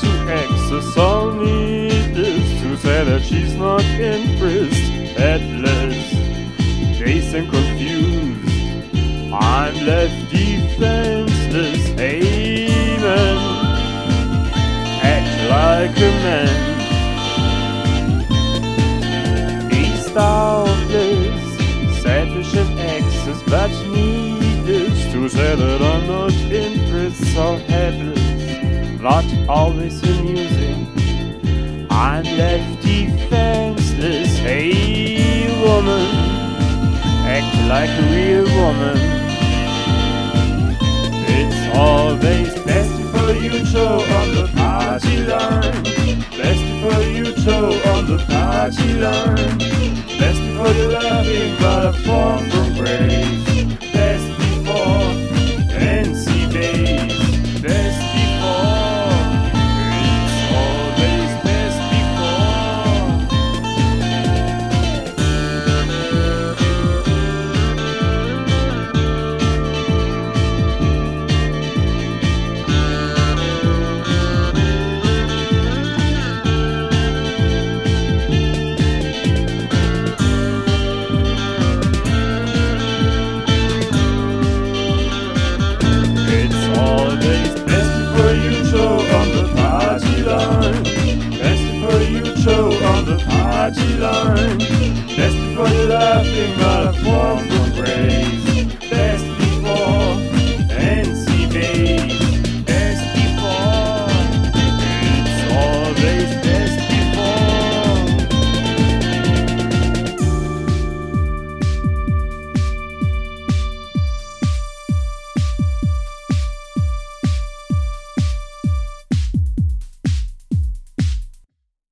to access all need is to say that she's not impressed. At least Jason confused, I'm left defenseless. Amen. Act like a man. He's doubtless, selfish and access, but needless to say that I'm not impressed or headless not always amusing. I'm left defenseless, hey woman, act like a real woman. It's always best for you to on the party line. Best for you to on the party line. Best for you laughing, but a form.